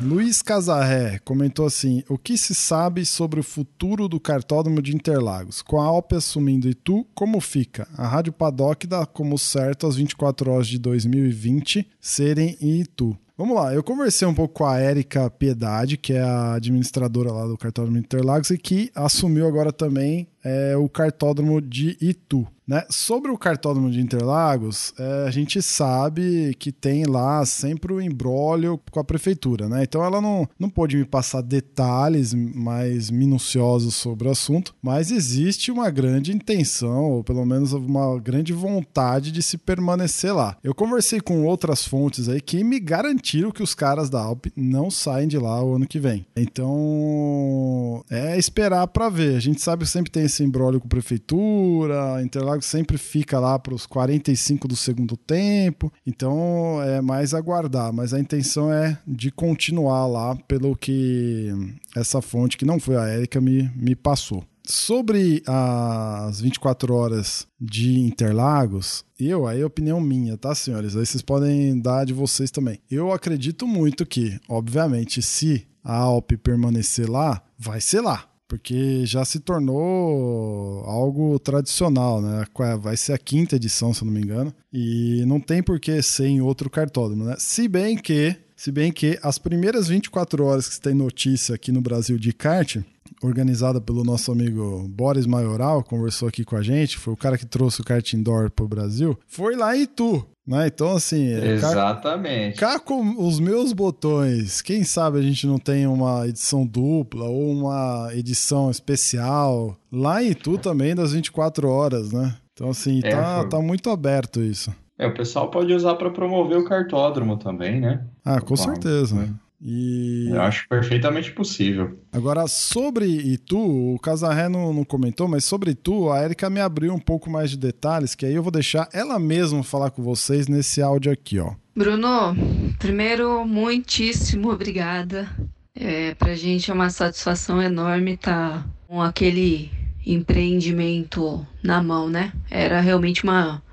Luiz Casarré comentou assim: O que se sabe sobre o futuro do cartódromo de Interlagos? Com a Alpe assumindo Itu, como fica? A Rádio Paddock dá como certo as 24 horas de 2020 serem em Itu. Vamos lá, eu conversei um pouco com a Érica Piedade, que é a administradora lá do cartódromo Interlagos e que assumiu agora também é, o cartódromo de Itu. Né? Sobre o cartódromo de Interlagos, é, a gente sabe que tem lá sempre o embrólio com a prefeitura, né? Então ela não, não pôde me passar detalhes mais minuciosos sobre o assunto, mas existe uma grande intenção, ou pelo menos uma grande vontade de se permanecer lá. Eu conversei com outras fontes aí que me garantiram que os caras da Alp não saem de lá o ano que vem. Então é esperar para ver. A gente sabe que sempre tem esse embrólio com a prefeitura, Interlagos sempre fica lá para os 45 do segundo tempo, então é mais aguardar, mas a intenção é de continuar lá pelo que essa fonte, que não foi a Érica, me, me passou. Sobre as 24 horas de Interlagos, eu, aí é opinião minha, tá, senhores? Aí vocês podem dar de vocês também. Eu acredito muito que, obviamente, se a Alp permanecer lá, vai ser lá porque já se tornou algo tradicional, né? Vai ser a quinta edição, se eu não me engano, e não tem por que ser em outro cartódromo, né? Se bem que, se bem que as primeiras 24 horas que tem notícia aqui no Brasil de kart, organizada pelo nosso amigo Boris Maioral, conversou aqui com a gente, foi o cara que trouxe o kart indoor para o Brasil, foi lá em Itu. Né? Então, assim. É, Exatamente. Cá, cá com os meus botões, quem sabe a gente não tem uma edição dupla ou uma edição especial lá em Itu também das 24 horas, né? Então, assim, é, tá, foi... tá muito aberto isso. É, o pessoal pode usar para promover o cartódromo também, né? Ah, com certeza. Né? E... Eu acho perfeitamente possível. Agora, sobre Itu, o Casarré não, não comentou, mas sobre Itu, a Erika me abriu um pouco mais de detalhes, que aí eu vou deixar ela mesma falar com vocês nesse áudio aqui, ó. Bruno, primeiro, muitíssimo obrigada. É, pra gente é uma satisfação enorme estar tá com aquele empreendimento na mão, né? Era realmente uma,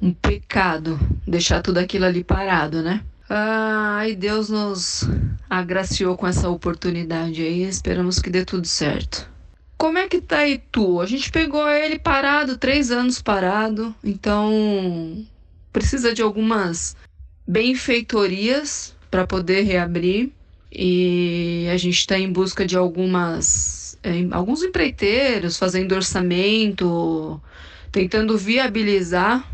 um pecado deixar tudo aquilo ali parado, né? Ai, Deus nos agraciou com essa oportunidade aí. Esperamos que dê tudo certo. Como é que tá Itu? A gente pegou ele parado, três anos parado, então precisa de algumas benfeitorias para poder reabrir e a gente está em busca de algumas é, alguns empreiteiros fazendo orçamento, tentando viabilizar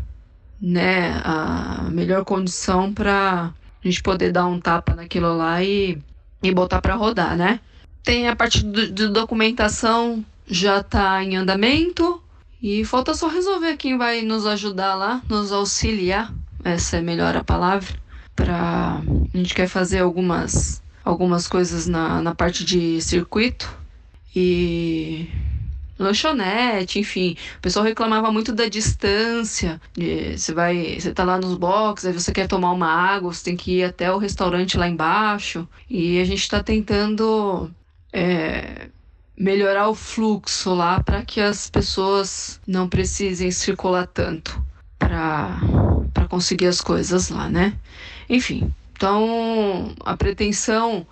né a melhor condição para a gente poder dar um tapa naquilo lá e, e botar para rodar, né? Tem a parte de documentação já está em andamento. E falta só resolver quem vai nos ajudar lá, nos auxiliar, essa é melhor a palavra, para a gente quer fazer algumas algumas coisas na, na parte de circuito. E lanchonete, enfim. O pessoal reclamava muito da distância. De, você vai, você tá lá nos boxes, aí você quer tomar uma água, você tem que ir até o restaurante lá embaixo. E a gente está tentando é, melhorar o fluxo lá para que as pessoas não precisem circular tanto para conseguir as coisas lá, né? Enfim, então a pretensão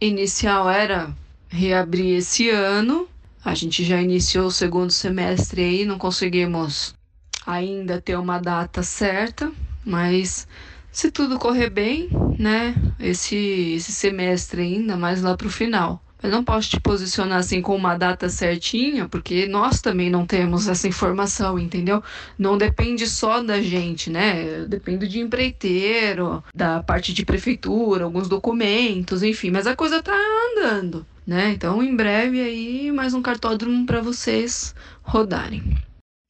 inicial era reabrir esse ano a gente já iniciou o segundo semestre aí, não conseguimos ainda ter uma data certa, mas se tudo correr bem, né, esse, esse semestre ainda, mais lá para o final. Eu não posso te posicionar assim com uma data certinha, porque nós também não temos essa informação, entendeu? Não depende só da gente, né? Depende de empreiteiro, da parte de prefeitura, alguns documentos, enfim, mas a coisa tá andando né? Então, em breve aí, mais um cartódromo para vocês rodarem.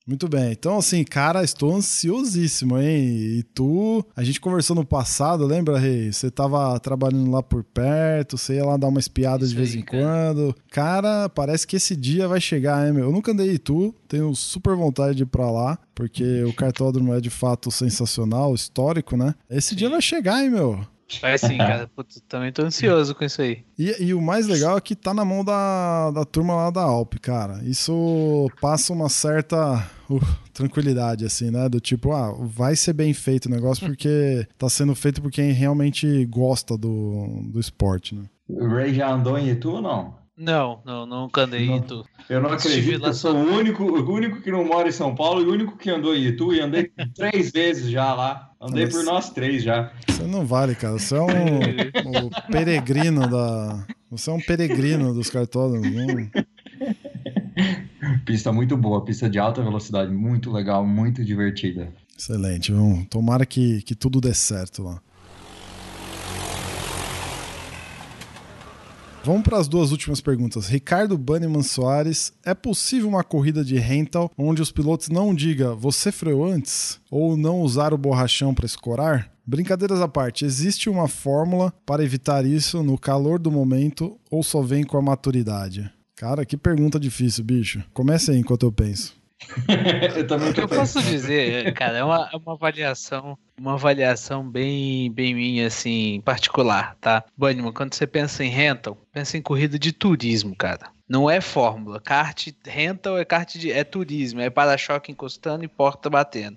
Muito bem. Então, assim, cara, estou ansiosíssimo, hein? E tu, a gente conversou no passado, lembra, Rei? Você tava trabalhando lá por perto, você ia lá dar uma espiada Isso de vez aí, em cara. quando. Cara, parece que esse dia vai chegar, hein, meu? Eu nunca andei em tu, tenho super vontade de ir pra lá, porque o cartódromo é de fato sensacional, histórico, né? Esse Sim. dia vai chegar, hein, meu? Vai sim, cara. Putz, também tô ansioso com isso aí. E, e, o mais legal é que tá na mão da, da turma lá da Alp, cara. Isso passa uma certa uh, tranquilidade, assim, né? Do tipo, ah, vai ser bem feito o negócio porque tá sendo feito por quem realmente gosta do, do esporte, né? O Ray já andou em Itu ou não? Não, não, nunca andei em Itu. Eu não acredito que eu sou o único, o único que não mora em São Paulo e o único que andou em Itu e andei três vezes já lá. Andei por nós três já. Você não vale, cara. Você é um, um peregrino da. Você é um peregrino dos cartódromos. Não... Pista muito boa, pista de alta velocidade, muito legal, muito divertida. Excelente. Vamos, tomara que, que tudo dê certo lá. Vamos para as duas últimas perguntas. Ricardo Banniman Soares, é possível uma corrida de rental onde os pilotos não digam você freou antes ou não usar o borrachão para escorar? Brincadeiras à parte, existe uma fórmula para evitar isso no calor do momento ou só vem com a maturidade? Cara, que pergunta difícil, bicho. Comece aí enquanto eu penso. eu também o que eu posso dizer, cara, é uma, é uma avaliação, uma avaliação bem, bem minha, assim, particular, tá? Banniman, quando você pensa em rental, pensa em corrida de turismo, cara. Não é fórmula. Kart rental é kart de, é turismo, é para-choque encostando e porta batendo.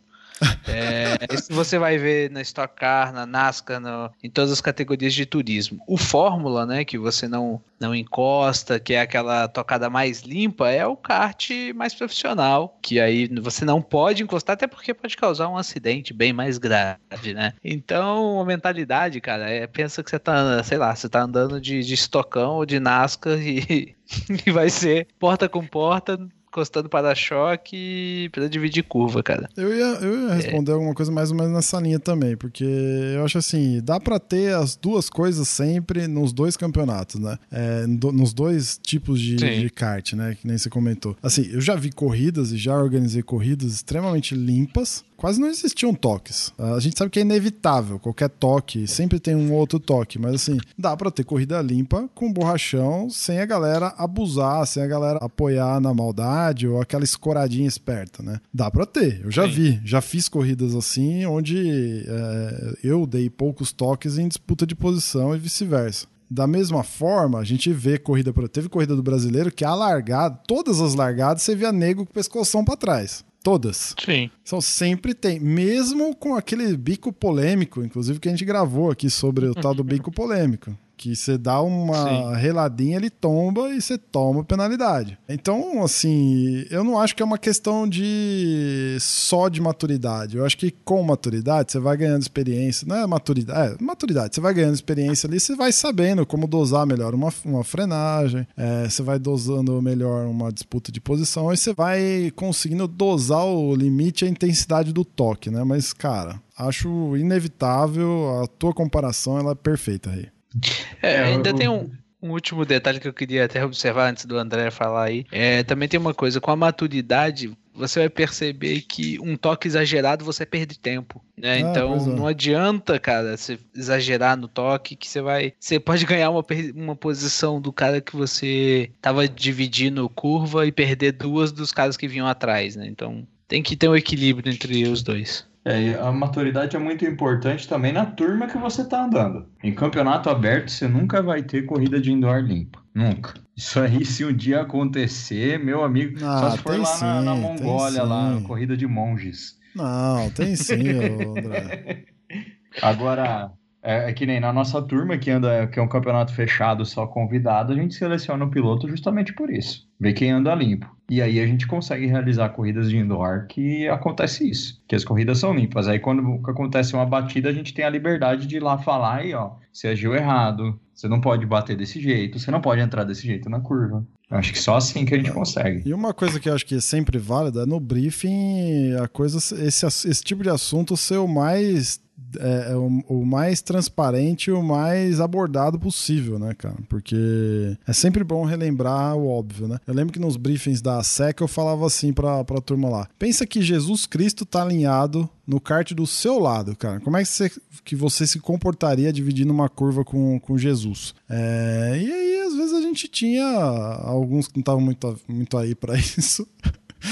É, isso você vai ver na Stock Car, na NASCAR, no, em todas as categorias de turismo. O Fórmula, né, que você não, não encosta, que é aquela tocada mais limpa, é o kart mais profissional, que aí você não pode encostar, até porque pode causar um acidente bem mais grave, né? Então, a mentalidade, cara, é pensa que você tá, sei lá, você tá andando de, de estocão ou de NASCAR e, e vai ser porta com porta encostando para-choque para dividir curva, cara. Eu ia, eu ia responder é. alguma coisa mais ou menos nessa linha também, porque eu acho assim, dá para ter as duas coisas sempre nos dois campeonatos, né? É, nos dois tipos de, de, kart, né? Que nem você comentou. Assim, eu já vi corridas e já organizei corridas extremamente limpas, quase não existiam toques. A gente sabe que é inevitável, qualquer toque, sempre tem um outro toque, mas assim, dá para ter corrida limpa com borrachão, sem a galera abusar, sem a galera apoiar na maldade ou aquela escoradinha esperta, né? Dá para ter, eu já Sim. vi, já fiz corridas assim, onde é, eu dei poucos toques em disputa de posição e vice-versa. Da mesma forma, a gente vê corrida. Teve corrida do brasileiro que a largada, todas as largadas, você via nego com pescoção para trás. Todas. Sim. Então sempre tem. Mesmo com aquele bico polêmico, inclusive que a gente gravou aqui sobre o tal do bico polêmico que você dá uma Sim. reladinha, ele tomba e você toma penalidade. Então, assim, eu não acho que é uma questão de só de maturidade. Eu acho que com maturidade você vai ganhando experiência. Não é maturidade, é maturidade. Você vai ganhando experiência ali, você vai sabendo como dosar melhor uma, uma frenagem, é, você vai dosando melhor uma disputa de posição e você vai conseguindo dosar o limite e a intensidade do toque, né? Mas, cara, acho inevitável a tua comparação, ela é perfeita aí. É, é, ainda eu... tem um, um último detalhe que eu queria até observar antes do André falar aí. É, também tem uma coisa, com a maturidade, você vai perceber que um toque exagerado você perde tempo, né? Ah, então é. não adianta, cara, você exagerar no toque que você vai, você pode ganhar uma, uma posição do cara que você tava dividindo curva e perder duas dos caras que vinham atrás, né? Então tem que ter um equilíbrio entre os dois. É, a maturidade é muito importante também na turma que você está andando. Em campeonato aberto, você nunca vai ter corrida de indoor limpa. Nunca. Isso aí, se um dia acontecer, meu amigo, ah, só se for lá sim, na, na, Mongólia, lá, corrida de monges. Não, tem sim, André. Agora, é, é, que nem na nossa turma, que anda, que é um campeonato fechado, só convidado, a gente seleciona o piloto justamente por isso. Ver quem anda limpo. E aí a gente consegue realizar corridas de indoor que acontece isso. Que as corridas são limpas. Aí quando acontece uma batida, a gente tem a liberdade de ir lá falar aí, ó, você agiu errado, você não pode bater desse jeito, você não pode entrar desse jeito na curva. Acho que só assim que a gente consegue. E uma coisa que eu acho que é sempre válida é no briefing a coisa, esse, esse tipo de assunto ser o mais é, é, o, o, mais transparente e o mais abordado possível, né, cara? Porque é sempre bom relembrar o óbvio, né? Eu lembro que nos briefings da SEC eu falava assim pra, pra turma lá: pensa que Jesus Cristo tá alinhado no kart do seu lado, cara. Como é que você, que você se comportaria dividindo uma curva com, com Jesus? É, e aí, às vezes, a gente tinha alguns que não estavam muito, muito aí para isso.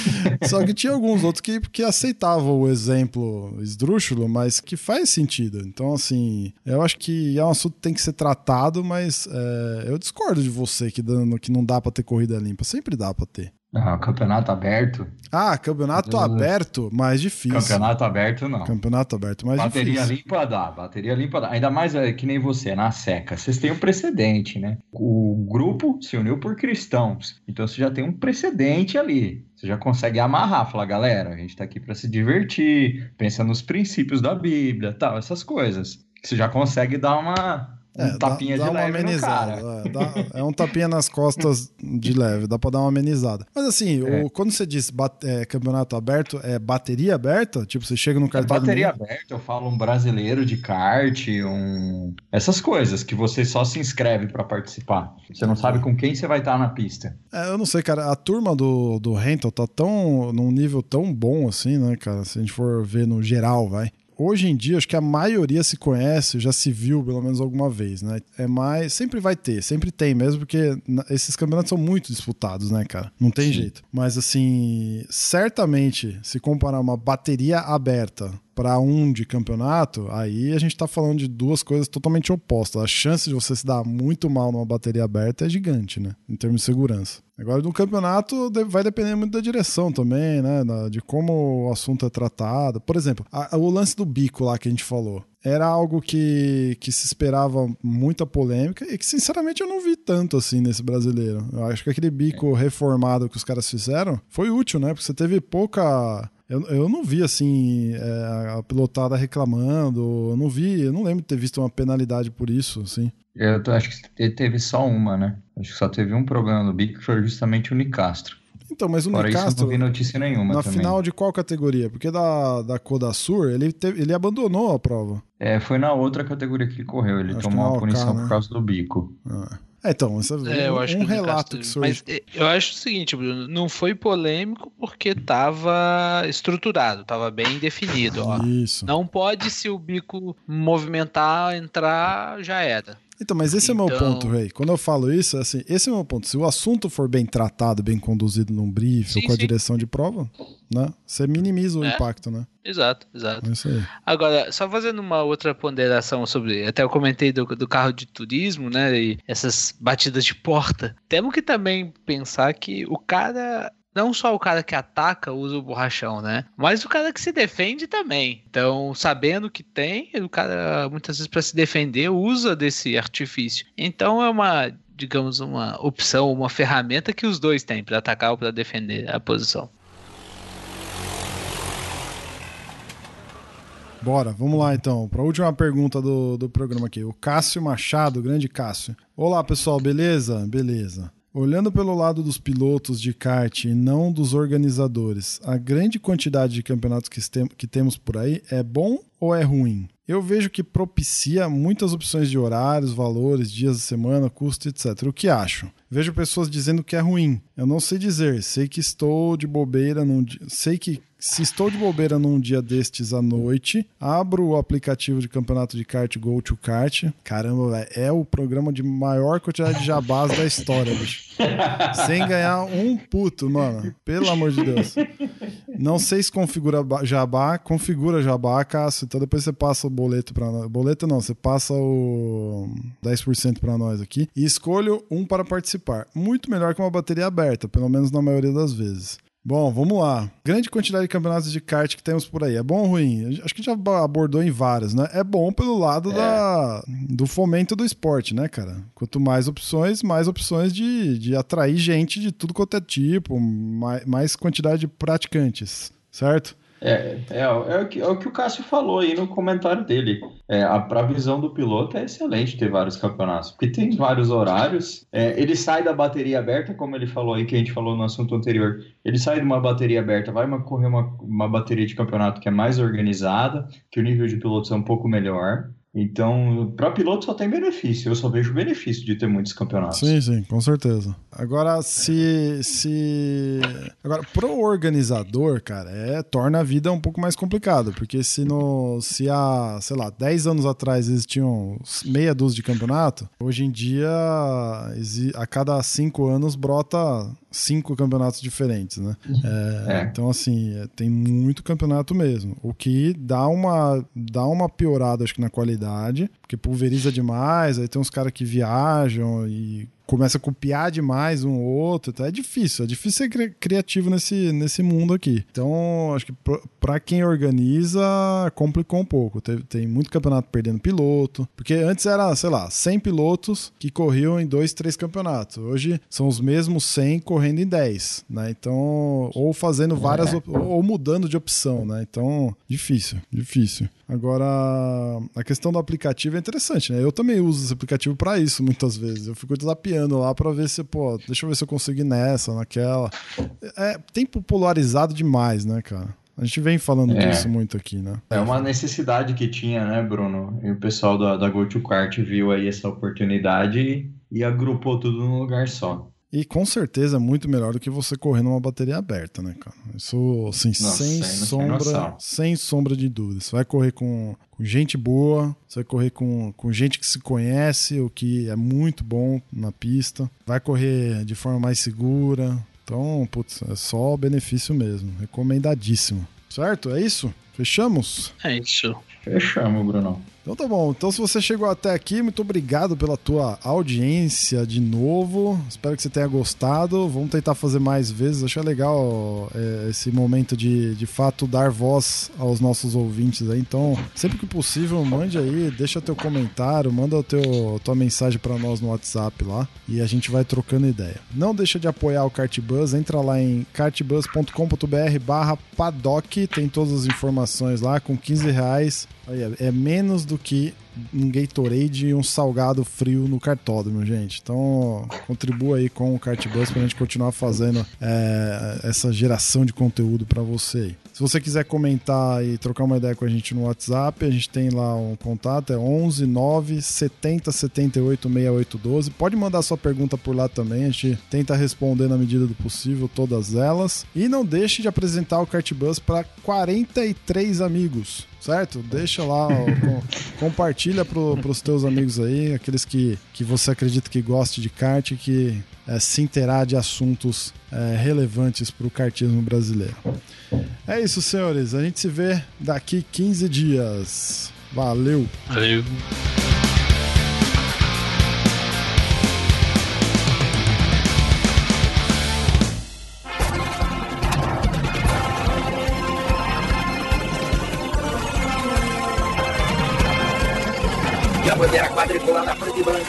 Só que tinha alguns outros que, que aceitavam o exemplo esdrúxulo, mas que faz sentido. Então, assim, eu acho que é um assunto que tem que ser tratado, mas é, eu discordo de você que, dando, que não dá para ter corrida limpa. Sempre dá para ter. Ah, campeonato aberto. Ah, campeonato aberto, mais difícil. Campeonato aberto, não. Campeonato aberto, mais bateria difícil. limpa dá, bateria limpa dá. Ainda mais é, que nem você, na seca. Vocês têm um precedente, né? O grupo se uniu por cristãos. Então você já tem um precedente ali. Você já consegue amarrar, falar, galera, a gente tá aqui para se divertir, pensa nos princípios da Bíblia, tal, essas coisas. Você já consegue dar uma, um É, tapinha dá, de uma leve no amenizada. É, dá- é um tapinha nas costas de leve, dá pra dar uma amenizada. Mas assim, É. o- quando você diz bat- é, campeonato aberto, é bateria aberta? Tipo, você chega no É cartão de bateria aberta, eu falo um brasileiro de kart, um... essas coisas que você só se inscreve para participar. Você não sabe com quem você vai estar na pista. É, eu não sei, cara. A turma do, do Rental tá tão num nível tão bom assim, né, cara? Se a gente for ver no geral, vai. Hoje em dia, acho que a maioria se conhece, já se viu pelo menos alguma vez, né? É mais. Sempre vai ter, sempre tem mesmo, porque esses campeonatos são muito disputados, né, cara? Não tem Sim. jeito. Mas, assim, certamente, se comparar uma bateria aberta para um de campeonato, aí a gente tá falando de duas coisas totalmente opostas. A chance de você se dar muito mal numa bateria aberta é gigante, né? Em termos de segurança. Agora, no campeonato, vai depender muito da direção também, né? De como o assunto é tratado. Por exemplo, a- o lance do bico lá que a gente falou. Era algo que, que se esperava muita polêmica e que, sinceramente, eu não vi tanto assim nesse brasileiro. Eu acho que aquele bico reformado que os caras fizeram foi útil, né? Porque você teve pouca. Eu, eu não vi, assim, é, a pilotada reclamando. Eu não vi, eu não lembro de ter visto uma penalidade por isso, assim. Eu acho que teve só uma, né? Acho que só teve um problema no bico, que foi justamente o Nicastro. Então, mas o Fora isso, Nicastro. não vi notícia nenhuma Na também. final de qual categoria? Porque da, da Codasur, ele, teve- ele abandonou a prova. É, foi na outra categoria que ele correu. Ele Acho tomou uma OK, punição né? por causa do bico. Ah. É, então, essa, É, eu um, acho que relato que surge. Mas eh, eu acho o seguinte, Bruno, não foi polêmico porque estava estruturado, estava bem definido. Ó. Isso. Não pode se o bico movimentar, entrar, já era. Então, mas esse é o meu Então- ponto, Rei. Quando eu falo isso, assim, esse é o meu ponto. Se o assunto for bem tratado, bem conduzido num briefing Sim, ou com a sim. direção de prova, né? Você minimiza o É. impacto, né? Exato, exato. É isso aí. Agora, só fazendo uma outra ponderação sobre. Até eu comentei do, do carro de turismo, né? E essas batidas de porta. Temos que também pensar que o cara. Não só o cara que ataca usa o borrachão, né? Mas o cara que se defende também. Então, sabendo que tem, o cara, muitas vezes, para se defender, usa desse artifício. Então, é uma, digamos, uma opção, uma ferramenta que os dois têm para atacar ou para defender a posição. Bora, vamos lá então. Para a última pergunta do, do programa aqui. O Cássio Machado, grande Cássio. Olá, pessoal, beleza? Beleza. Olhando pelo lado dos pilotos de kart e não dos organizadores, a grande quantidade de campeonatos que, tem- que temos por aí é bom ou é ruim? Eu vejo que propicia muitas opções de horários, valores, dias da semana, custo, etc. O que acham? Vejo pessoas dizendo que é ruim. Eu não sei dizer. Sei que estou de bobeira dia. Sei que se estou de bobeira num dia destes à noite, abro o aplicativo de campeonato de kart Go to Kart. Caramba, velho, é o programa de maior quantidade de jabás da história, bicho. Sem ganhar um puto, mano. Pelo amor de Deus. Não sei se configura jabá, configura jabá, Cássio. Então depois você passa o boleto para nós. Boleto não, você passa o 10% para nós aqui. E escolho um para participar. Muito melhor que uma bateria aberta, pelo menos na maioria das vezes. Bom, vamos lá. Grande quantidade de campeonatos de kart que temos por aí. É bom ou ruim? Acho que já abordou em vários, né? É bom pelo lado É. da, do fomento do esporte, né, cara? Quanto mais opções, mais opções de, de atrair gente de tudo quanto é tipo, mais, mais quantidade de praticantes, certo? É, é, é, o que, é o que o Cássio falou aí no comentário dele. É, a, pra visão do piloto é excelente ter vários campeonatos, porque tem vários horários. É, ele sai da bateria aberta, como ele falou aí, que a gente falou no assunto anterior. Ele sai de uma bateria aberta, vai uma- correr uma, uma bateria de campeonato que é mais organizada, que o nível de pilotos é um pouco melhor. Então, para piloto só tem benefício. Eu só vejo benefício de ter muitos campeonatos. Sim, sim, com certeza. Agora, se. se... Agora, pro organizador, cara, é, torna a vida um pouco mais complicada. Porque se no. Se há, sei lá, 10 anos atrás existiam meia dúzia de campeonato, hoje em dia, a cada 5 anos brota cinco campeonatos diferentes, né? É, É. Então, assim, é, tem muito campeonato mesmo. O que dá uma, dá uma piorada, acho que, na qualidade, porque pulveriza demais, aí tem uns caras que viajam e começa a copiar demais um ou outro, então é difícil, é difícil ser criativo nesse, nesse mundo aqui. Então, acho que para quem organiza, complicou um pouco. Tem, tem muito campeonato perdendo piloto, porque antes era, sei lá, 100 pilotos que corriam em dois, três campeonatos. Hoje são os mesmos 100 correndo em 10, né? Então, ou fazendo várias, ou mudando de opção, né? Então, difícil, difícil. Agora, a questão do aplicativo é interessante, né? Eu também uso esse aplicativo para isso muitas vezes. Eu fico desafiando lá para ver se, pô, deixa eu ver se eu consigo ir nessa, naquela. É, tem popularizado demais, né, cara? A gente vem falando é. disso muito aqui, né? É uma necessidade que tinha, né, Bruno? E o pessoal da, da GoToKart viu aí essa oportunidade e, e agrupou tudo num lugar só. E com certeza é muito melhor do que você correr numa bateria aberta, né, cara? Isso, assim, Nossa, sem sombra, sem sombra de dúvida. Você vai correr com, com gente boa, você vai correr com, com gente que se conhece, o que é muito bom na pista. Vai correr de forma mais segura. Então, putz, é só benefício mesmo. Recomendadíssimo. Certo? É isso? Fechamos? É isso. Fechamos, Bruno. Então tá bom. Então se você chegou até aqui, muito obrigado pela tua audiência de novo. Espero que você tenha gostado. Vamos tentar fazer mais vezes. Achei legal é, esse momento de, de fato, dar voz aos nossos ouvintes aí. Então, sempre que possível, mande aí, deixa teu comentário, manda o teu, tua mensagem para nós no WhatsApp lá e a gente vai trocando ideia. Não deixa de apoiar o Cartbus, entra lá em cartbus.com.br barra paddock, tem todas as informações lá, com 15 reais. É menos do que um Gatorade e um salgado frio no cartódromo, gente. Então, contribua aí com o Cartbus pra gente continuar fazendo é, essa geração de conteúdo para você aí. Se você quiser comentar e trocar uma ideia com a gente no WhatsApp, a gente tem lá um contato, é 11 9 70 78 68 12. Pode mandar sua pergunta por lá também, a gente tenta responder na medida do possível todas elas. E não deixe de apresentar o Cartbus para 43 amigos certo? Deixa lá, compartilha pro, pros teus amigos aí, aqueles que, que você acredita que goste de kart, que é, se inteirar de assuntos é, relevantes para o kartismo brasileiro. É isso, senhores. A gente se vê daqui 15 dias. Valeu! Valeu!